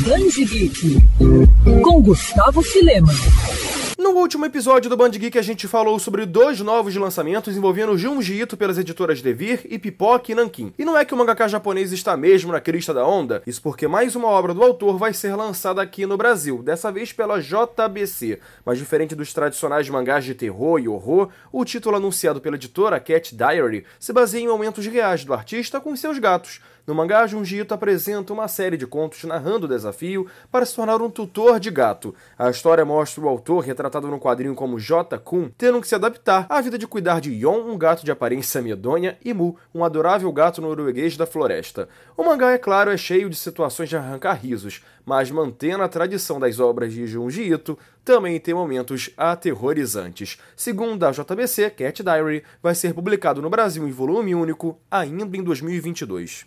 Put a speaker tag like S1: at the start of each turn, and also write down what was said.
S1: Band Geek com Gustavo Filema.
S2: No último episódio do Band Geek a gente falou sobre dois novos lançamentos envolvendo Junji Ito pelas editoras Devir e Pipoque e Nankin. E não é que o mangaka japonês está mesmo na crista da onda, isso porque mais uma obra do autor vai ser lançada aqui no Brasil, dessa vez pela JBC. Mas diferente dos tradicionais mangás de terror e horror, o título anunciado pela editora Cat Diary se baseia em momentos reais do artista com seus gatos. No mangá, Junji Ito apresenta uma série de contos narrando o desafio para se tornar um tutor de gato. A história mostra o autor retratado no quadrinho como J. Kun tendo que se adaptar à vida de cuidar de Yon, um gato de aparência medonha, e Mu, um adorável gato norueguês da floresta. O mangá, é claro, é cheio de situações de arrancar risos, mas mantendo a tradição das obras de Junji Ito, também tem momentos aterrorizantes. Segundo a JBC, Cat Diary vai ser publicado no Brasil em volume único ainda em 2022.